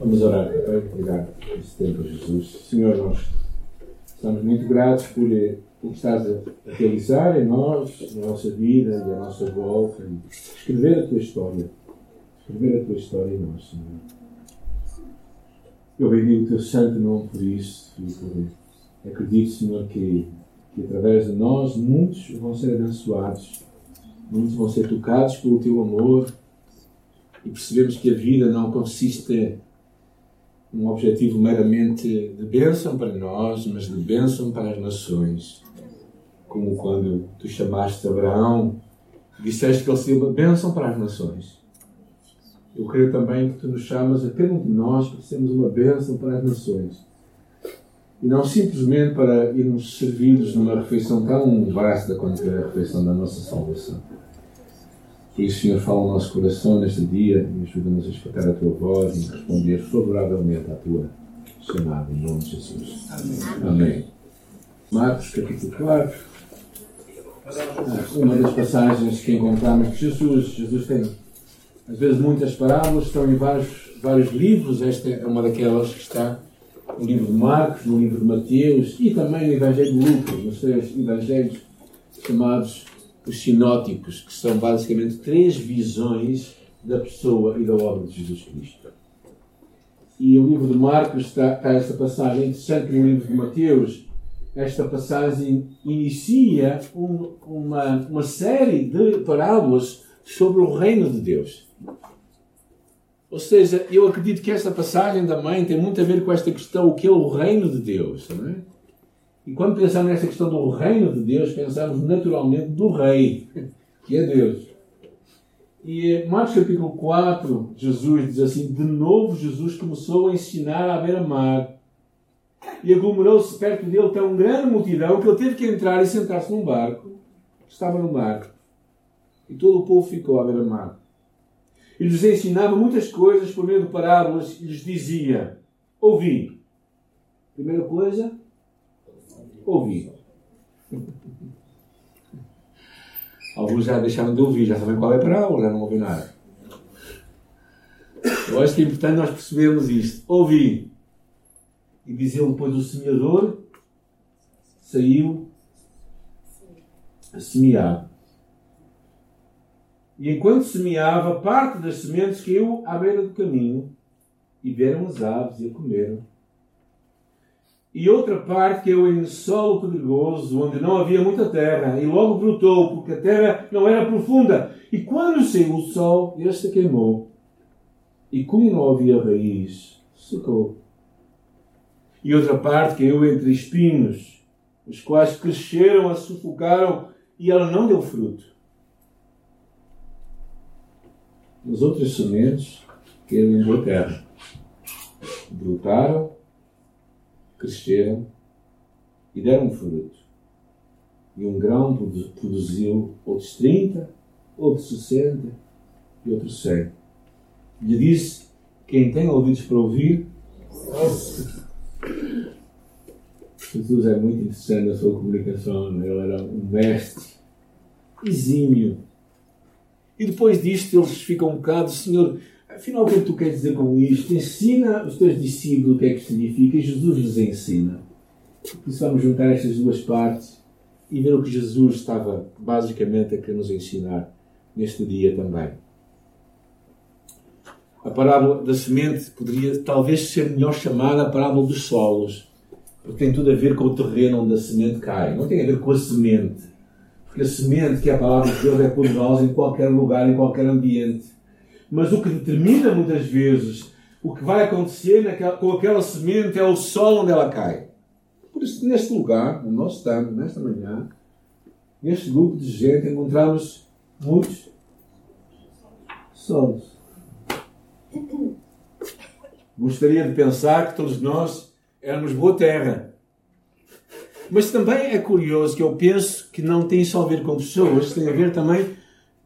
Vamos orar, Pai. Obrigado por esse tempo, Jesus. Senhor, nós estamos muito gratos por o que estás a realizar em nós, na nossa vida à nossa volta. E escrever a tua história. Escrever a tua história em nós, Senhor. Eu bendigo o teu santo nome por isso e por... acredito, Senhor, que, que através de nós muitos vão ser abençoados, muitos vão ser tocados pelo teu amor e percebemos que a vida não consiste num objetivo meramente de bênção para nós, mas de bênção para as nações. Como quando tu chamaste Abraão, disseste que ele seria uma bênção para as nações. Eu creio também que tu nos chamas a cada um de nós para sermos uma bênção para as nações. E não simplesmente para irmos servidos numa refeição tão vasta quanto é a refeição da nossa salvação. Por isso, Senhor, fala o nosso coração neste dia e ajuda-nos a escutar a tua voz e responder favoravelmente à tua chamada, em nome de Jesus. Amém. Amém. Marcos, capítulo 4. Ah, uma das passagens que encontramos de Jesus. Jesus tem, às vezes, muitas parábolas, estão em vários, vários livros. Esta é uma daquelas que está no livro de Marcos, no livro de Mateus e também no Evangelho de Lucas, nos três evangelhos chamados os sinóticos, que são basicamente três visões da pessoa e da obra de Jesus Cristo. E o livro de Marcos está, está esta passagem interessante no livro de Mateus. Esta passagem inicia um, uma, uma série de parábolas sobre o reino de Deus. Ou seja, eu acredito que esta passagem da mãe tem muito a ver com esta questão, o que é o reino de Deus. Não é? E quando pensamos nessa questão do reino de Deus, pensamos naturalmente do rei, que é Deus. E Marcos capítulo 4, Jesus diz assim: De novo Jesus começou a ensinar à beira-mar. E aglomerou-se perto dele tão grande multidão que ele teve que entrar e sentar-se num barco estava no mar. E todo o povo ficou à beira-mar. E lhes ensinava muitas coisas por meio de parábolas e lhes dizia: Ouvi. Primeira coisa, ouvir. Alguns já deixaram de ouvir, já sabem qual é a parábola, já não ouvem nada. Eu acho que é importante nós percebermos isto. Ouvi. E diz ele depois o semeador saiu a semear. E enquanto semeava, parte das sementes caiu à beira do caminho e vieram as aves e a comeram e outra parte que eu em solo pedregoso, onde não havia muita terra, e logo brotou, porque a terra não era profunda. E quando saiu o sol, este queimou. E como não havia raiz, secou. E outra parte caiu entre espinhos, os quais cresceram, a sufocaram, e ela não deu fruto. As outras sementes caíram em boa terra. Brotaram cresceram e deram fruto. E um grão produziu outros 30, outros 60 e outros 100. Lhe disse: Quem tem ouvidos para ouvir, Jesus é muito interessante na sua comunicação. Ele era um mestre exímio. E depois disto, eles ficam um bocado, Senhor, afinal, o que tu queres dizer com isto? Ensina os teus discípulos o que é que significa Jesus lhes ensina. Por isso vamos juntar estas duas partes e ver o que Jesus estava basicamente a querer nos ensinar neste dia também. A parábola da semente poderia talvez ser melhor chamada a parábola dos solos, porque tem tudo a ver com o terreno onde a semente cai, não tem a ver com a semente. Porque a semente, que é a palavra de Deus, é poderosa em qualquer lugar, em qualquer ambiente mas o que determina muitas vezes o que vai acontecer naquela, com aquela semente é o sol onde ela cai. Por isso, neste lugar, onde nós estamos, nesta manhã, neste grupo de gente, encontramos muitos solos. Gostaria de pensar que todos nós éramos boa terra. Mas também é curioso que eu penso que não tem só a ver com pessoas, tem a ver também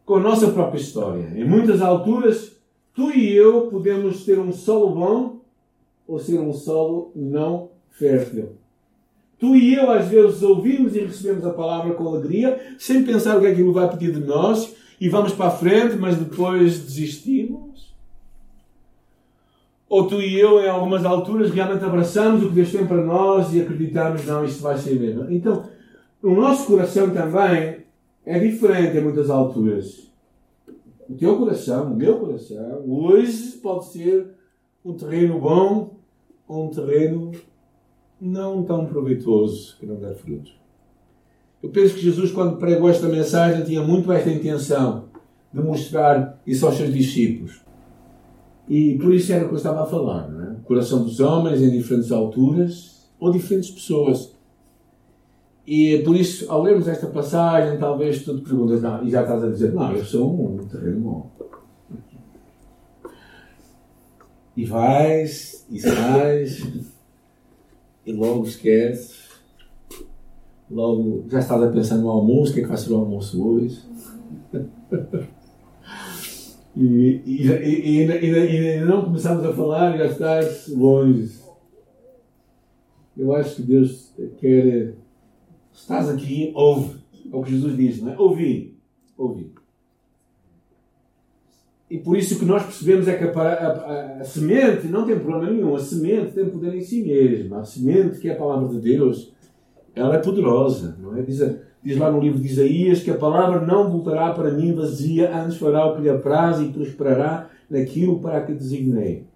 com a nossa própria história. Em muitas alturas, tu e eu podemos ter um solo bom ou ser um solo não fértil. Tu e eu, às vezes, ouvimos e recebemos a palavra com alegria, sem pensar o que é que aquilo vai pedir de nós, e vamos para a frente, mas depois desistimos. Ou tu e eu, em algumas alturas, realmente abraçamos o que Deus tem para nós e acreditamos, não, isto vai ser mesmo. Então, o nosso coração também é diferente em muitas alturas. O teu coração, o meu coração, hoje pode ser um terreno bom ou um terreno não tão proveitoso, que não dá fruto. Eu penso que Jesus, quando pregou esta mensagem, tinha muito esta intenção de mostrar isso aos seus discípulos. E por isso era o que eu estava a falar, não é? O coração dos homens em diferentes alturas ou diferentes pessoas. E por isso, ao lermos esta passagem, talvez tu te perguntas, não, e já estás a dizer, não, eu sou um, terreno bom. E vais, e sais, e logo esqueces. Logo, já estás a pensar no almoço, o que é que vai ser o almoço hoje? E, e, e, e, ainda não começamos a falar já estás longe. Eu acho que Deus quer. Estás aqui, ouve. É o que Jesus diz, não é? Ouvi. Ouvi. E por isso que nós percebemos é que a, a, a, a, semente não tem problema nenhum. A semente tem poder em si mesma. A semente, que é a palavra de Deus, ela é poderosa. Não é? Diz, diz lá no livro de Isaías que a palavra não voltará para mim vazia, antes fará o que lhe apraz e prosperará naquilo para que designei.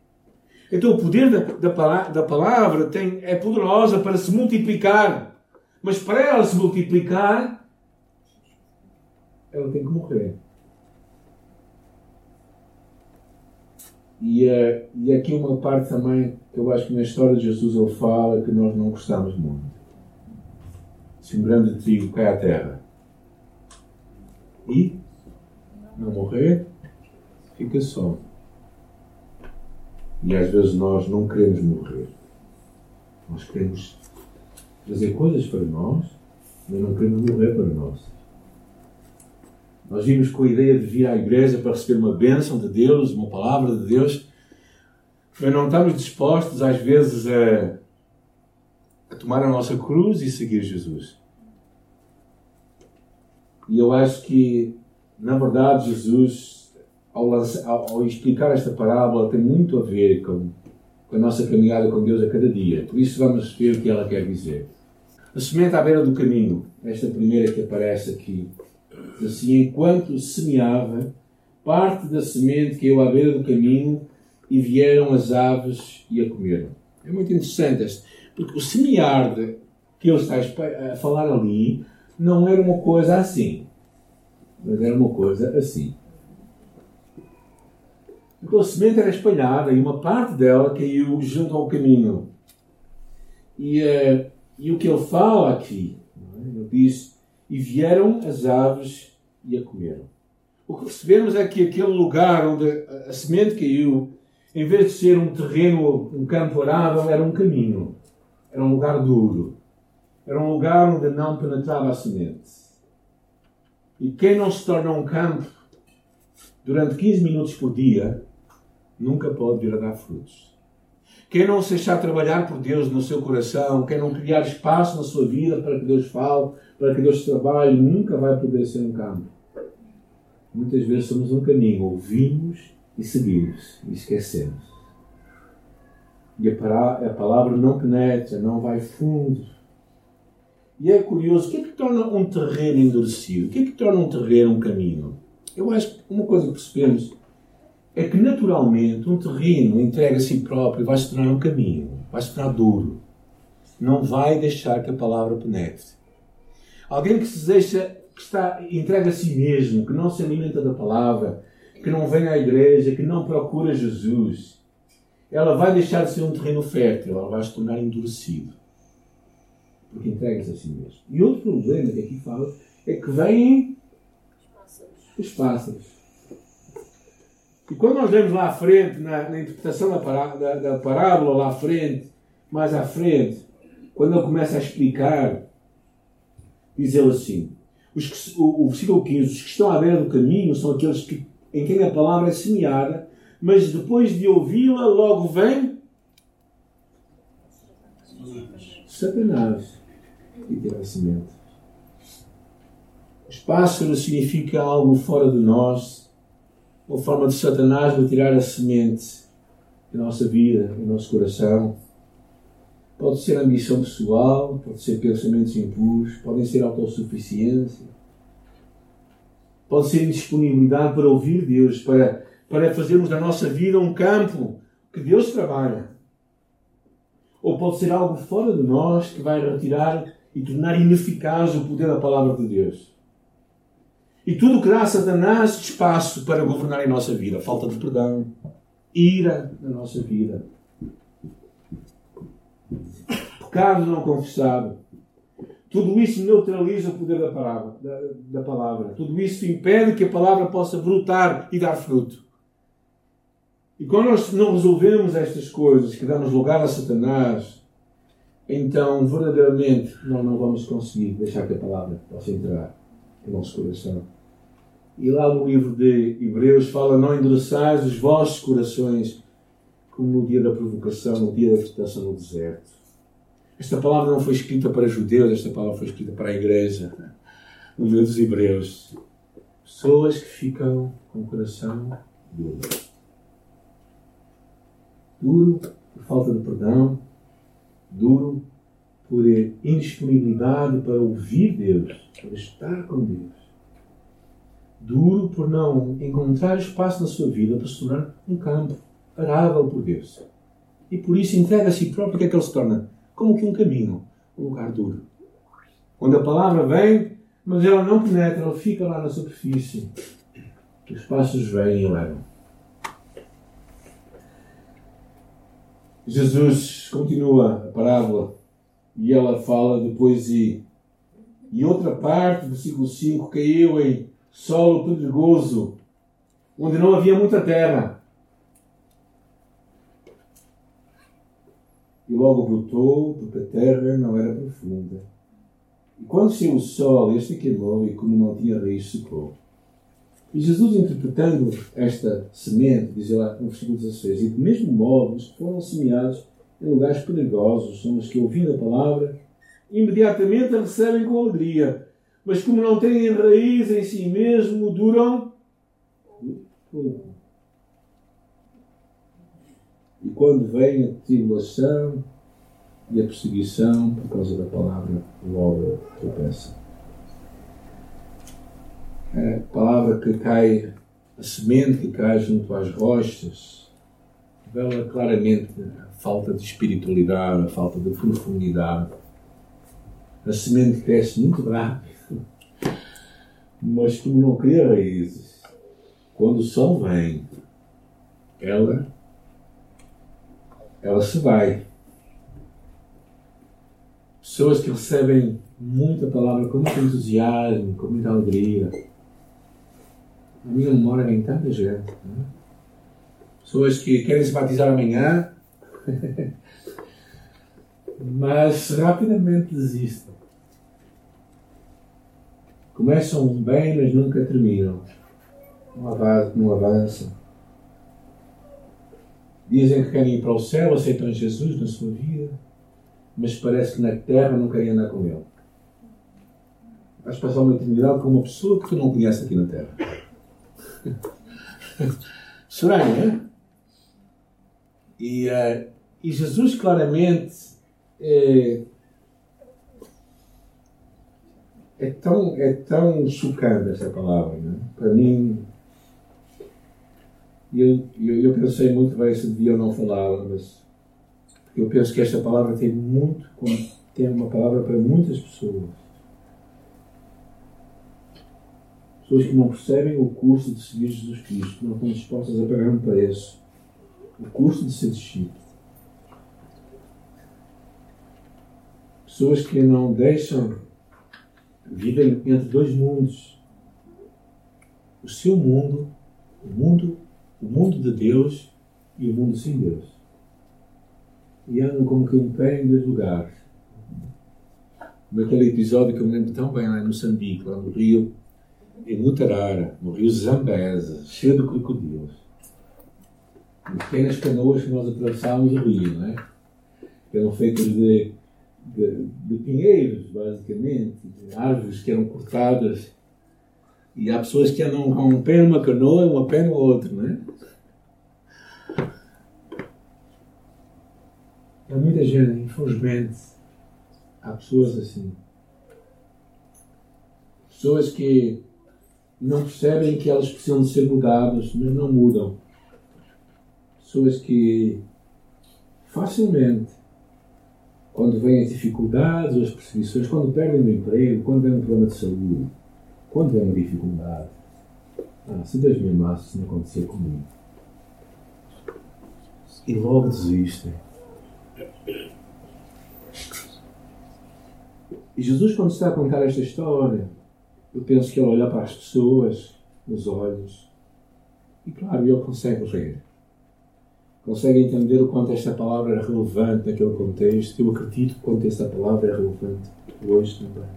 Então o poder da, da, da palavra tem, é poderosa para se multiplicar. Mas para ela se multiplicar, ela tem que morrer. E, uh, e aqui uma parte também que eu acho que na história de Jesus ele fala que nós não gostamos muito. Se um grande trigo cai à terra e não morrer, fica só. E às vezes nós não queremos morrer. Nós queremos fazer coisas para nós, mas não queremos morrer para nós. Nós vimos com a ideia de vir à igreja para receber uma bênção de Deus, uma palavra de Deus, mas não estamos dispostos, às vezes, a, a tomar a nossa cruz e seguir Jesus. E eu acho que, na verdade, Jesus, ao, lançar, ao explicar esta parábola, tem muito a ver com, com a nossa caminhada com Deus a cada dia. Por isso, vamos ver o que ela quer dizer. A semente à beira do caminho, esta primeira que aparece aqui, Assim, enquanto semeava, parte da semente caiu à beira do caminho e vieram as aves e a comeram. É muito interessante este, porque o semear que ele está a falar ali não era uma coisa assim, mas era uma coisa assim. Então a semente era espalhada e uma parte dela caiu junto ao caminho. E, uh, e o que ele fala aqui, é? ele diz e vieram as aves e a comeram. O que percebemos é que aquele lugar onde a semente caiu, em vez de ser um terreno, um campo arável, era um caminho. Era um lugar duro. Era um lugar onde não penetrava a semente. E quem não se torna um campo durante 15 minutos por dia, nunca pode vir a dar frutos. Quem não se deixar trabalhar por Deus no seu coração, quem não criar espaço na sua vida para que Deus fale, para que Deus trabalhe, nunca vai poder ser um campo. Muitas vezes somos um caminho, ouvimos e seguimos e esquecemos. E a palavra não penetra, não vai fundo. E é curioso, o que é que torna um terreno endurecido? O que é que torna um terreno um caminho? Eu acho que uma coisa que percebemos é que naturalmente um terreno entregue a si próprio vai se tornar um caminho, vai se tornar duro. Não vai deixar que a palavra penetre. Alguém que se deixa, que está entregue a si mesmo, que não se alimenta da palavra, que não vem à igreja, que não procura Jesus, ela vai deixar de ser um terreno fértil, ela vai se tornar endurecido. Porque entrega-se a si mesmo. E outro problema que aqui fala é que vêm os pássaros. E quando nós vemos lá à frente, na, na interpretação da, da, da, parábola, lá à frente, mais à frente, quando ele começa a explicar, diz ele assim: os que, o, o versículo 15: os que estão à beira do caminho são aqueles que, em quem a palavra é semeada, mas depois de ouvi-la, logo vem Satanás e tira a semente. Os pássaros significa algo fora de nós uma forma de Satanás retirar a semente em nossa vida, em nosso coração. Pode ser ambição pessoal, pode ser pensamentos impuros, podem ser autossuficiência, pode ser indisponibilidade para ouvir Deus, para, para fazermos da nossa vida um campo que Deus trabalha. Ou pode ser algo fora de nós que vai retirar e tornar ineficaz o poder da palavra de Deus. E tudo que dá a Satanás espaço para governar em nossa vida. Falta de perdão, ira na nossa vida, pecado não confessado. Tudo isso neutraliza o poder da palavra, da, da palavra. Tudo isso impede que a palavra possa brotar e dar fruto. E quando nós não resolvemos estas coisas, que damos lugar a Satanás, então verdadeiramente nós não vamos conseguir deixar que a palavra possa entrar no nosso coração. E lá no livro de Hebreus fala: Não endureçais os vossos corações como no dia da provocação, no dia da tentação no deserto. Esta palavra não foi escrita para judeus, esta palavra foi escrita para a igreja, no livro dos Hebreus. Pessoas que ficam com o coração duro. Duro por falta de perdão, duro por indisponibilidade para ouvir Deus, para estar com Deus. Duro por não encontrar espaço na sua vida para se tornar um campo arável por Deus. E por isso entrega a si próprio, o que é que ele se torna? Como que um caminho, um lugar duro. Onde a palavra vem, mas ela não penetra, ela fica lá na superfície. Os passos vêm e levam. Jesus continua a parábola e ela fala depois e, e outra parte, versículo 5, caiu em solo pedregoso, onde não havia muita terra. E logo brotou, porque a terra não era profunda. E quando saiu o sol, este queimou, e como não tinha raiz, secou. E Jesus, interpretando esta semente, diz lá no versículo 16: E do mesmo modo, os que foram semeados em lugares perigosos são os que, ouvindo a palavra, imediatamente a recebem com alegria, mas como não têm raiz em si mesmo, duram pouco. E quando vem a tribulação e a perseguição por causa da palavra, logo tropeça a palavra que cai, a semente que cai junto às rochas, revela claramente a falta de espiritualidade, a falta de profundidade. A semente cresce muito rápido, mas como não cria raízes, quando o sol vem, ela, ela se vai. Pessoas que recebem muita palavra com muito entusiasmo, com muita alegria, na minha memória vem tanta gente. Né? Pessoas que querem se batizar amanhã, mas rapidamente desistem. Começam bem, mas nunca terminam. Não avançam. Não avançam. Dizem que querem ir para o céu, aceitam Jesus na sua vida, mas parece que na terra não querem andar com Ele. Vais passar uma eternidade com uma pessoa que tu não conheces aqui na terra. Estranho, né? E, uh, e Jesus claramente é, é, tão, é tão chocante essa palavra. Né? Para mim, eu, eu, eu pensei muito bem se devia ou não falá-la, mas eu penso que esta palavra tem muito, tem uma palavra para muitas pessoas. Pessoas que não percebem o custo de seguir Jesus Cristo, não estão dispostas a pagar um preço. O custo de ser discípulo. Pessoas que não deixam. Vivem entre dois mundos. O seu mundo, o mundo, o mundo de Deus e o mundo sem Deus. E andam como que um pé em dois lugares. Como aquele episódio que eu me lembro tão bem lá em Moçambique, lá no Rio, em Mutarara, no rio Zambesa, cheio de crocodilos. Pequenas canoas que nós atravessávamos o rio, não é? Eram feitas de, de, de pinheiros, basicamente, de árvores que eram cortadas. E há pessoas que andam com um pé numa canoa e uma pé no outro, não é? Há muita gente, infelizmente, há pessoas assim. Pessoas que não percebem que elas precisam de ser mudadas, mas não mudam. Pessoas que facilmente, quando vêm as dificuldades, as perseguições, quando perdem o emprego, quando vem um problema de saúde, quando vem uma dificuldade, ah, se Deus me amasse, isso não acontecer comigo. E logo desistem. E Jesus, quando está a contar esta história, eu penso que ele olha para as pessoas nos olhos e, claro, ele consegue ver. Consegue entender o quanto esta palavra é relevante naquele contexto. Eu acredito que quanto esta palavra é relevante hoje também.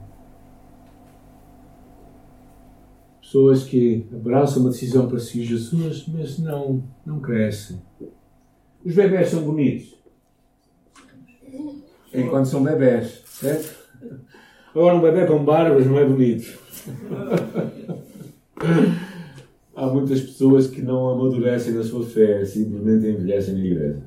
Pessoas que abraçam uma decisão para seguir Jesus, mas não, não crescem. Os bebés são bonitos. Enquanto são bebés, certo? Agora um bebê com barbas não é bonito. Muitas pessoas que não amadurecem na sua fé, simplesmente envelhecem na igreja.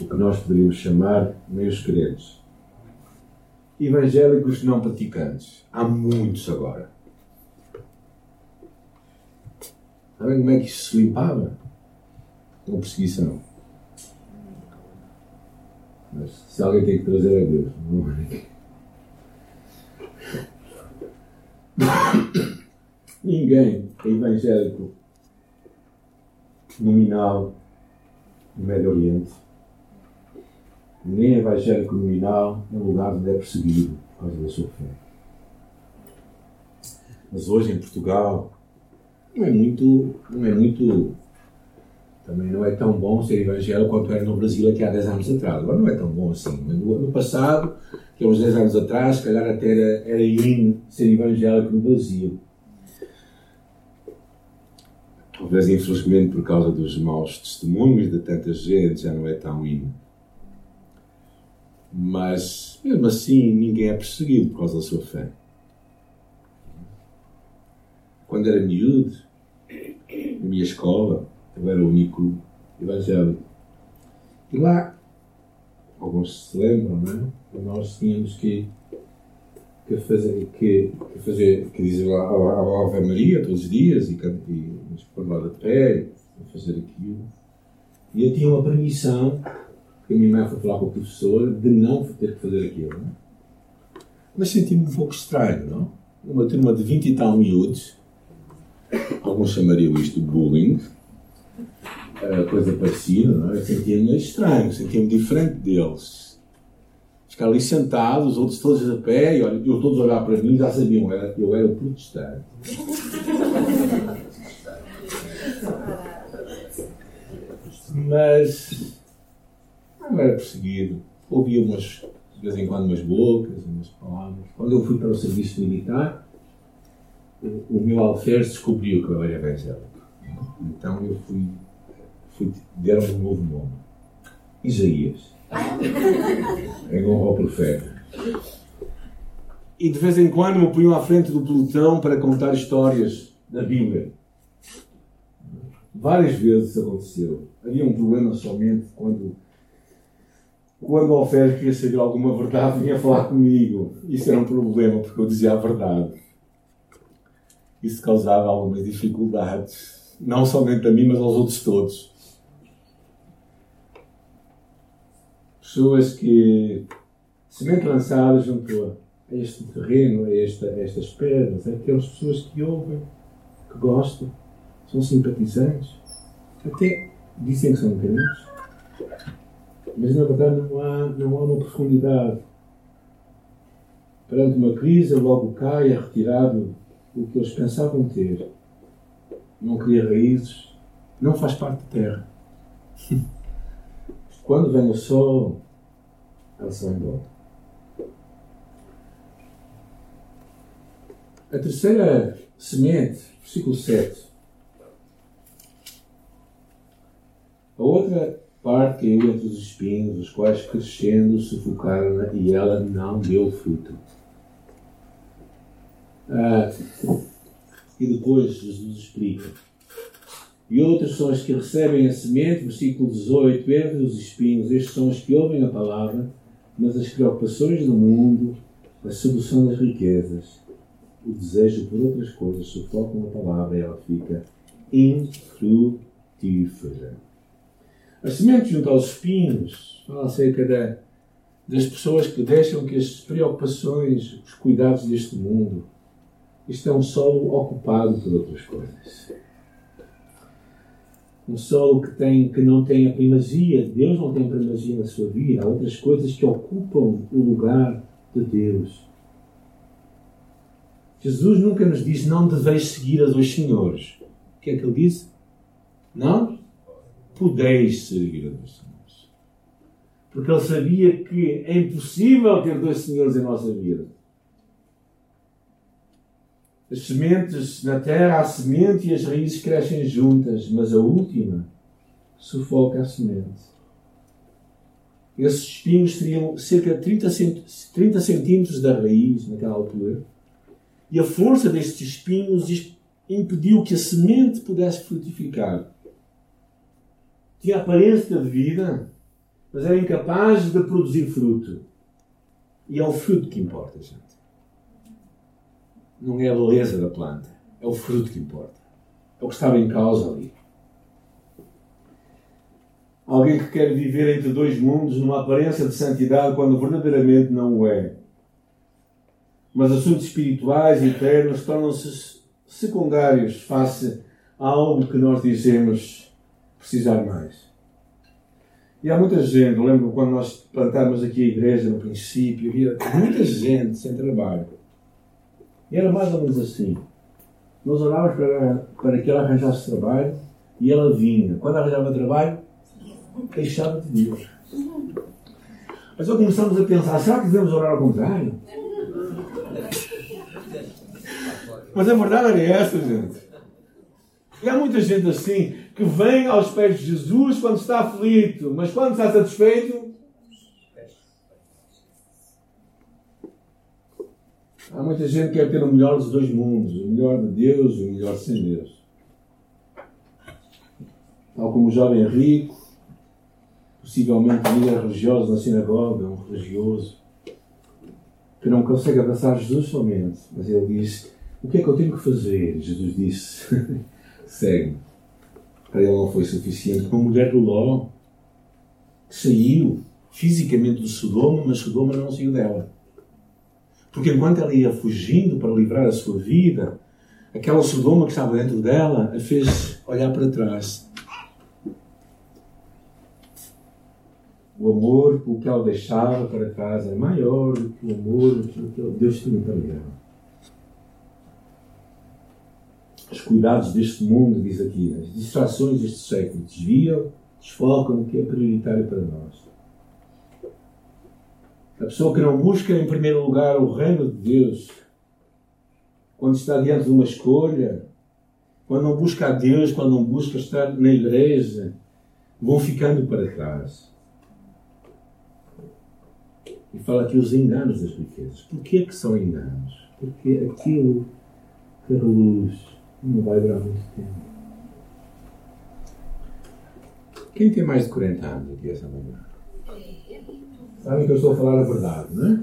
O que nós poderíamos chamar meios crentes. Evangélicos não praticantes. Há muitos agora. Sabem como é que isso se limpava? Com perseguição. Mas se alguém tem que trazer a Deus, não é Ninguém é evangélico nominal no Médio Oriente, nem é evangélico nominal no lugar onde é perseguido por causa da sua fé. Mas hoje em Portugal não é muito, não é muito também não é tão bom ser evangélico quanto era no Brasil aqui há 10 anos atrás. Agora não é tão bom assim. No passado, que há uns 10 anos atrás, se calhar até era, era in ser evangélico no Brasil. Talvez, infelizmente, por causa dos maus testemunhos de tanta gente, já não é tão in. Mas, mesmo assim, ninguém é perseguido por causa da sua fé. Quando era miúdo, na minha escola, eu era o único evangélico. E lá, alguns se lembram, não é? Nós tínhamos que, que fazer, que, que fazer, que dizer a, a Ave Maria todos os dias e, e nos pôr lá de pé, fazer aquilo. E eu tinha uma permissão, que a minha mãe foi falar com o professor, de não ter que fazer aquilo. Não é? Mas senti-me um pouco estranho, não? Uma turma de 20 e tal miúdos, alguns chamariam isto de bullying, coisa parecida, não é? eu sentia-me estranho, sentia-me diferente deles. Ficar ali sentado, os outros todos a pé, e olha, eu todos olhar para mim já sabiam, era, eu era protestante. Mas não era perseguido. Ouvia umas, de vez em quando umas bocas, umas palavras. Quando eu fui para o serviço militar, o meu alferes descobriu que eu era evangélico. Então eu fui deram um novo nome. Isaías. em honra ao profeta. E de vez em quando me punham à frente do pelotão para contar histórias da Bíblia. Várias vezes isso aconteceu. Havia um problema somente quando, quando o Alfredo queria saber alguma verdade, vinha falar comigo. Isso era um problema, porque eu dizia a verdade. Isso causava algumas dificuldades, não somente a mim, mas aos outros todos. Pessoas que, semente lançadas junto a este terreno, a, esta, a estas pedras, aquelas pessoas que ouvem, que gostam, são simpatizantes, até dizem que são crentes, mas na verdade não há, não há uma profundidade. Perante uma crise, logo cai, é retirado o que eles pensavam ter. Não cria raízes, não faz parte da terra. Quando vem o sol, ela se vai embora. A terceira semente, versículo 7. A outra parte caiu entre os espinhos, os quais crescendo sufocaram-na e ela não deu fruto. Ah, e depois Jesus explica E outros são os que recebem a semente, versículo 18, entre os espinhos. Estes são os que ouvem a palavra, mas as preocupações do mundo, a sedução das riquezas, o desejo por outras coisas sufocam a palavra e ela fica infrutífera. A semente junto aos espinhos fala acerca da, das pessoas que deixam que as preocupações, os cuidados deste mundo, um solo ocupado por outras coisas. Um solo que, tem, que não tem a primazia, Deus não tem primazia na sua vida, há outras coisas que ocupam o lugar de Deus. Jesus nunca nos diz não deveis seguir a dois senhores. O que é que ele disse? Não podeis servir a dois senhores. Porque ele sabia que é impossível ter dois senhores em nossa vida. As sementes na terra, a semente e as raízes crescem juntas, mas a última sufoca a semente. Esses espinhos teriam cerca de 30, 30 centímetros da raiz naquela altura. E a força destes espinhos impediu que a semente pudesse frutificar. Tinha aparência de vida, mas era incapaz de produzir fruto. E é o fruto que importa, gente. Não é a beleza da planta, é o fruto que importa. É o que estava em causa ali. Alguém que quer viver entre dois mundos numa aparência de santidade quando verdadeiramente não o é. Mas assuntos espirituais e eternos tornam-se secundários face a algo que nós dizemos precisar mais. E há muita gente, lembro quando nós plantámos aqui a igreja no princípio, havia muita gente sem trabalho. E era mais ou menos assim. Nós orávamos para, para que ela arranjasse trabalho e ela vinha. Quando arranjava trabalho, queixava de Deus. Mas só começamos a pensar, será que devemos orar ao contrário? Mas a verdade é essa, gente. E há muita gente assim que vem aos pés de Jesus quando está aflito, mas quando está satisfeito. Há muita gente que quer ter o melhor dos dois mundos, o melhor de Deus e o melhor sem Deus. Tal como o jovem rico, possivelmente líder religioso na sinagoga, um religioso, que não consegue abraçar Jesus somente, mas ele diz: O que é que eu tenho que fazer? Jesus disse: Segue. Para ele não foi suficiente. Uma mulher do Ló que saiu fisicamente do Sodoma, mas Sodoma não saiu dela. Porque enquanto ela ia fugindo para livrar a sua vida, aquela Sodoma que estava dentro dela a fez olhar para trás o amor pelo que ela deixava para trás era maior do que o amor que Deus tinha para ela. Os cuidados deste mundo, diz aqui, as distrações deste século desviam, desfocam o que é prioritário para nós. A pessoa que não busca em primeiro lugar o reino de Deus, quando está diante de uma escolha, quando não busca a Deus, quando não busca estar na igreja, vão ficando para trás. E fala aqui os enganos das riquezas. Porquê que são enganos? Porque aquilo que reluz não vai durar muito tempo. Quem tem mais de 40 anos aqui essa manhã? Sabem que eu estou a falar a verdade, não é?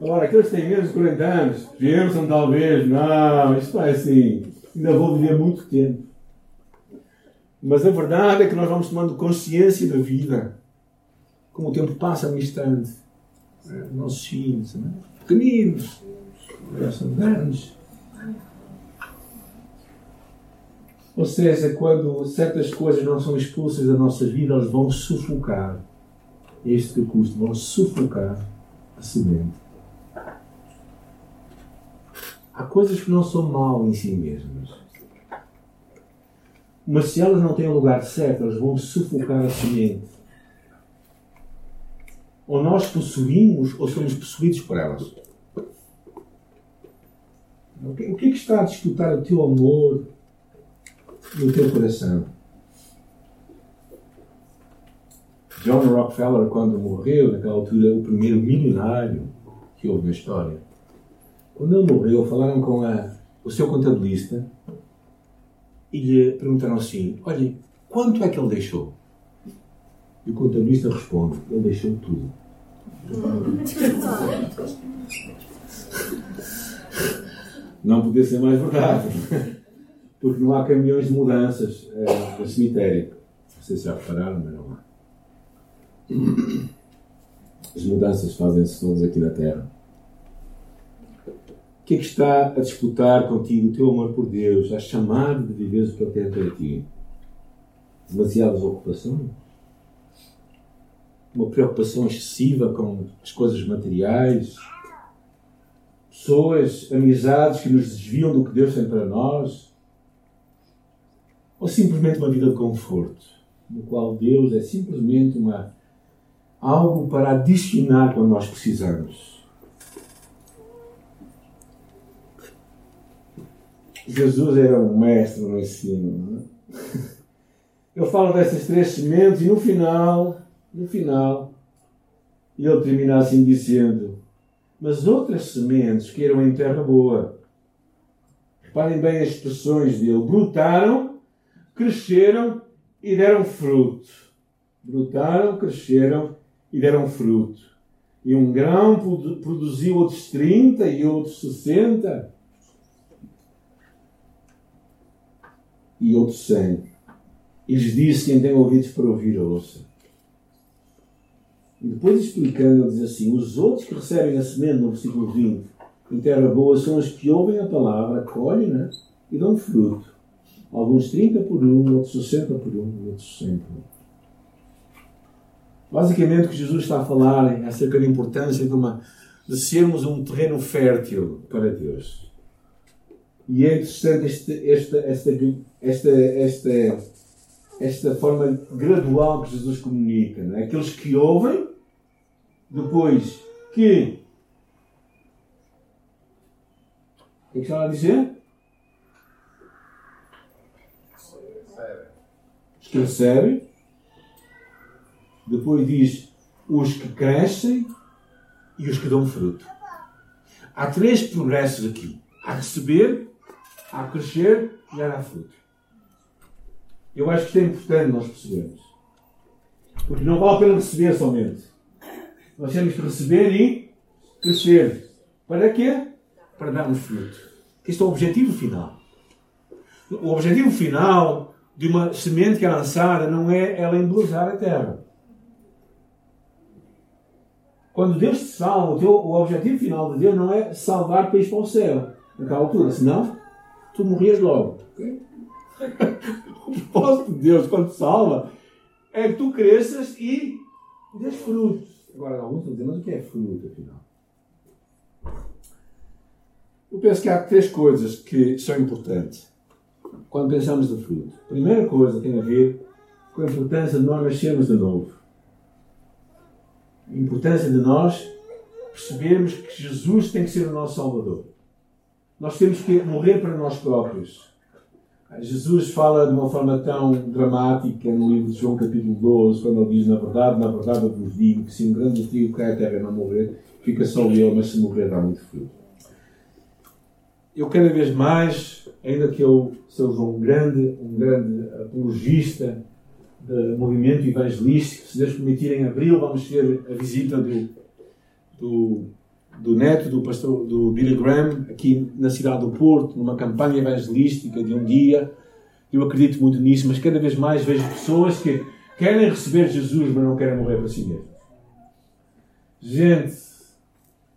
Agora, aqueles que têm menos de 40 anos pensam talvez, não, isto vai assim, ainda vou viver muito tempo. Mas a verdade é que nós vamos tomando consciência da vida. Como o tempo passa num instante nossos filhos, né? pequeninos, já são grandes. Ou seja, quando certas coisas não são expulsas da nossa vida, elas vão sufocar. Este que custa, vão sufocar a semente. Há coisas que não são mal em si mesmas. Mas se elas não têm o lugar certo, elas vão sufocar a semente ou nós possuímos ou somos possuídos por elas? O que, o que, é que está a disputar o teu amor e o teu coração? John Rockefeller, quando morreu, naquela altura, o primeiro milionário que houve na história, quando ele morreu, falaram com a, o seu contabilista e lhe perguntaram assim: Olha, quanto é que ele deixou? E o contabilista responde: Ele deixou tudo. Não podia ser mais verdade. Porque não há caminhões de mudanças é, no cemitério. Não sei se já repararam, mas não há. As mudanças fazem-se todas aqui na Terra. O que é que está a disputar contigo o teu amor por Deus, a chamar de viver o que Ele tem para ti? Demasiadas ocupações? Uma preocupação excessiva com as coisas materiais? Pessoas, amizades que nos desviam do que Deus tem para nós? Ou simplesmente uma vida de conforto, no qual Deus é simplesmente uma, algo para adicionar quando nós precisamos? Jesus era um mestre no ensino. É? Ele fala dessas três sementes e no final, no final, ele termina assim dizendo: Mas outras sementes que eram em terra boa. Reparem bem as expressões dele: brotaram, cresceram e deram fruto. Brotaram, cresceram e deram fruto. E um grão produziu outros 30 e outros 60 e outros cem. E lhes disse: Quem tem ouvidos para ouvir, ouça. E depois explicando, ele diz assim: Os outros que recebem a semente, no versículo 20, em terra boa, são os que ouvem a palavra, colhem né, e dão fruto. Alguns 30 por um, outros 60 por um, outros 100 por um. Basicamente, o que Jesus está a falar é acerca da importância de, uma, de sermos um terreno fértil para Deus. E é interessante este, esta, esta, esta, esta, esta forma gradual que Jesus comunica. Não é? Aqueles que ouvem, depois que. O que é que estava a dizer? Os que recebem. Depois diz os que crescem e os que dão fruto. Há três progressos aqui: a receber, a crescer e a dar fruto. Eu acho que isto é importante nós percebermos. Porque não vale a pena receber somente. Nós temos que receber e crescer. Para quê? Para darmos fruto. Este é o objetivo final. O objetivo final de uma semente que é lançada não é ela embelezar a terra. Quando Deus te salva, o, teu, o objetivo final de Deus não é salvar para ir para o céu. Naquela altura. Senão, tu morrias logo. Okay? o propósito de Deus, quando te salva, é que tu cresças e dês frutos. Agora, alguns vão dizer, mas o que é fruto, afinal? Eu penso que há três coisas que são importantes quando pensamos no fruto. A primeira coisa tem a ver com a importância de nós nascermos de novo. A importância de nós percebermos que Jesus tem que ser o nosso Salvador. Nós temos que morrer para nós próprios. Jesus fala de uma forma tão dramática no livro de João, capítulo 12, quando ele diz: Na verdade, na verdade, eu vos digo que se um grande trigo cai à terra e não morrer, fica só ele, mas se morrer, dá muito fruto. Eu, cada vez mais, ainda que eu seja um grande, um grande apologista do movimento evangelístico, se Deus permitir, em abril vamos ter a visita do, do do neto do pastor do Billy Graham aqui na cidade do Porto, numa campanha evangelística de um dia. Eu acredito muito nisso, mas cada vez mais vejo pessoas que querem receber Jesus, mas não querem morrer para si mesmos. Gente,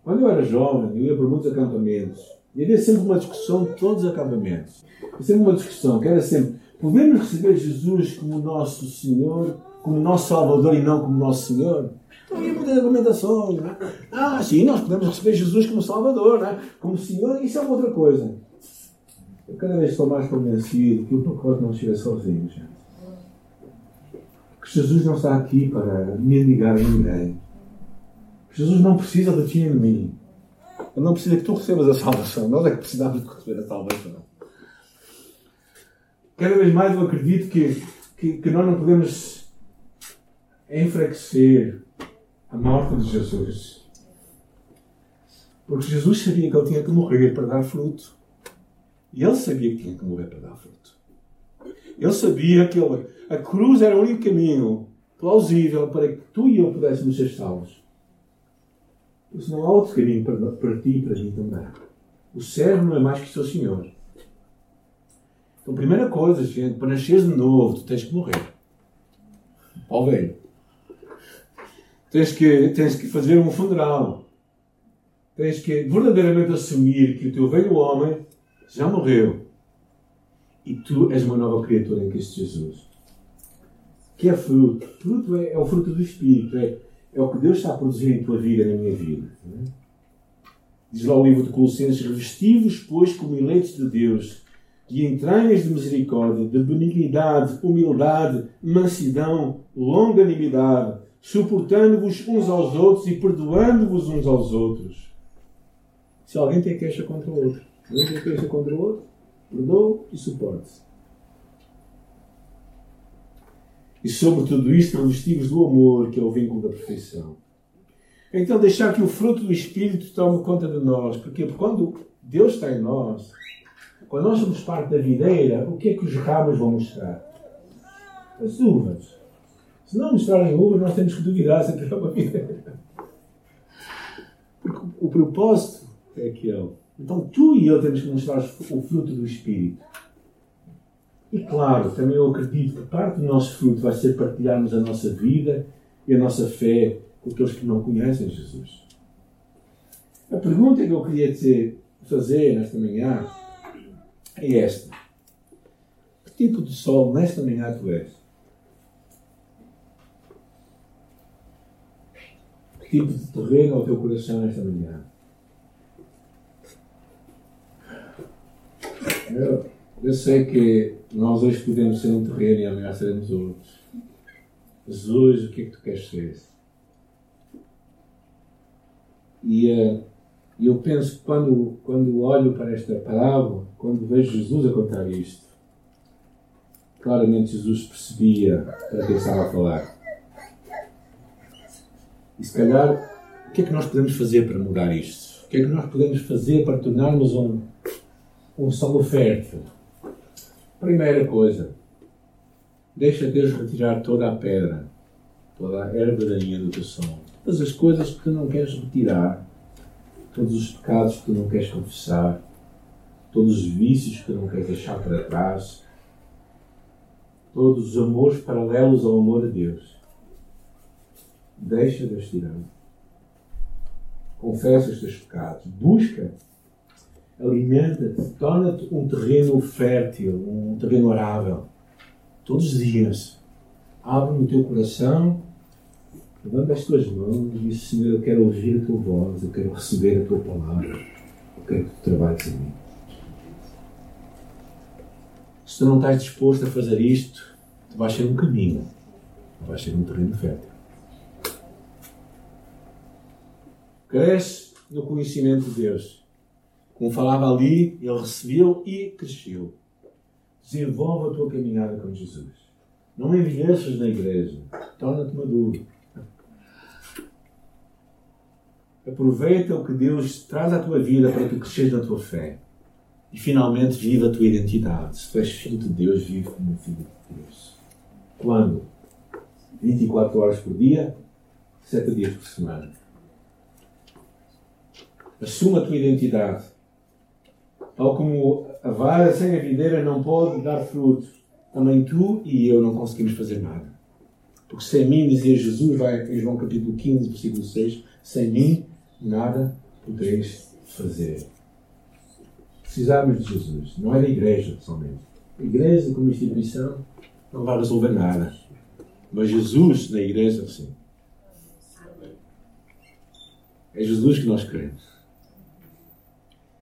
quando eu era jovem, eu ia para muitos acampamentos. E havia sempre uma discussão de todos os acampamentos. Sempre uma discussão que era sempre: podemos receber Jesus como nosso Senhor, como nosso Salvador e não como nosso Senhor? Então ia muitas argumentações. Né? Ah, sim, nós podemos receber Jesus como Salvador, né? como Senhor, isso é outra coisa. Eu cada vez estou mais convencido que o pacote não chega sozinho, gente. Que Jesus não está aqui para me a ninguém. Jesus não precisa de ti e de mim. Ele não precisa que tu recebas a salvação. Nós é que precisamos de receber a salvação. Cada vez mais eu acredito que, que, que nós não podemos enfraquecer a morte de Jesus. Porque Jesus sabia que ele tinha que morrer para dar fruto. E ele sabia que tinha que morrer para dar fruto. Ele sabia que ele, a cruz era o único caminho plausível para que tu e eu pudéssemos ser salvos. Mas não há outro caminho para, para ti e para mim também. O servo não é mais que o seu Senhor. Então, primeira coisa, gente, para nasceres de novo, tu tens que morrer. Ao velho. Tens que, tens que fazer um funeral. Tens que verdadeiramente assumir que o teu velho homem já morreu e tu és uma nova criatura em Cristo Jesus. Que é fruto. Fruto é, é o fruto do Espírito. É, é o que Deus está a produzir em tua vida, na minha vida. É? Diz lá o livro de Colossenses: Revestivos, pois, como eleitos de Deus, de entranhas de misericórdia, de benignidade, humildade, mansidão, longanimidade, suportando-vos uns aos outros e perdoando-vos uns aos outros. Se alguém tem queixa contra o outro, alguém tem queixa contra o outro, perdoa e suporte-se. E sobre tudo isto, revestivos do amor, que é o vínculo da perfeição. Então, deixar que o fruto do Espírito tome conta de nós. Porque quando Deus está em nós, quando nós somos parte da videira, o que é que os ramos vão mostrar? As uvas. Se não mostrarem uvas, nós temos que duvidar se aquilo é uma videira. Porque o propósito é aquele. Então tu e eu temos que mostrar o fruto do Espírito. E claro, também eu acredito que parte do nosso fruto vai ser partilharmos a nossa vida e a nossa fé com aqueles que não conhecem Jesus. A pergunta que eu queria te fazer nesta manhã é esta. Que tipo de sol nesta manhã tu és? Que tipo de terreno é o teu coração nesta manhã? Eu, eu sei que nós hoje podemos ser um terreno e amanhã seremos outros. Hoje o que é que tu queres ser? E uh, eu penso que quando, quando olho para esta parábola, quando vejo Jesus a contar isto, claramente Jesus percebia para quem estava a falar. E se calhar, o que é que nós podemos fazer para mudar isto? O que é que nós podemos fazer para tornarmos um, um solo fértil? Primeira coisa, deixa Deus retirar toda a pedra, toda a erva daninha do teu todas as coisas que tu não queres retirar, todos os pecados que tu não queres confessar, todos os vícios que tu não queres deixar para trás, todos os amores paralelos ao amor a Deus. Deixa Deus tirar. Confessa os teus pecados. Busca alimenta-te, torna-te um terreno fértil, um terreno arável. Todos os dias. Abre no teu coração, levanta as tuas mãos e diz: Senhor, eu quero ouvir a tua voz, eu quero receber a tua palavra, eu quero que tu trabalhes em mim. Se tu não estás disposto a fazer isto, tu vais ser um caminho, não vais ser um terreno fértil. Cresce no conhecimento de Deus como falava ali, ele recebeu e cresceu. Desenvolve a tua caminhada com Jesus. Não envelheças na igreja. Torna-te maduro. Aproveita o que Deus traz à tua vida para tu cresceres na tua fé. E finalmente viva a tua identidade. Se tu és filho de Deus, vive como filho de Deus. Quando? 24 horas por dia, 7 dias por semana. Assuma a tua identidade. Tal como a vara sem a videira não pode dar fruto, também tu e eu não conseguimos fazer nada. Porque sem mim, dizia Jesus, vai em João capítulo 15, versículo 6, sem mim nada podeis fazer. Precisamos de Jesus, não é da igreja somente. A igreja como instituição não vai resolver nada. Mas Jesus na igreja, sim. É Jesus que nós queremos.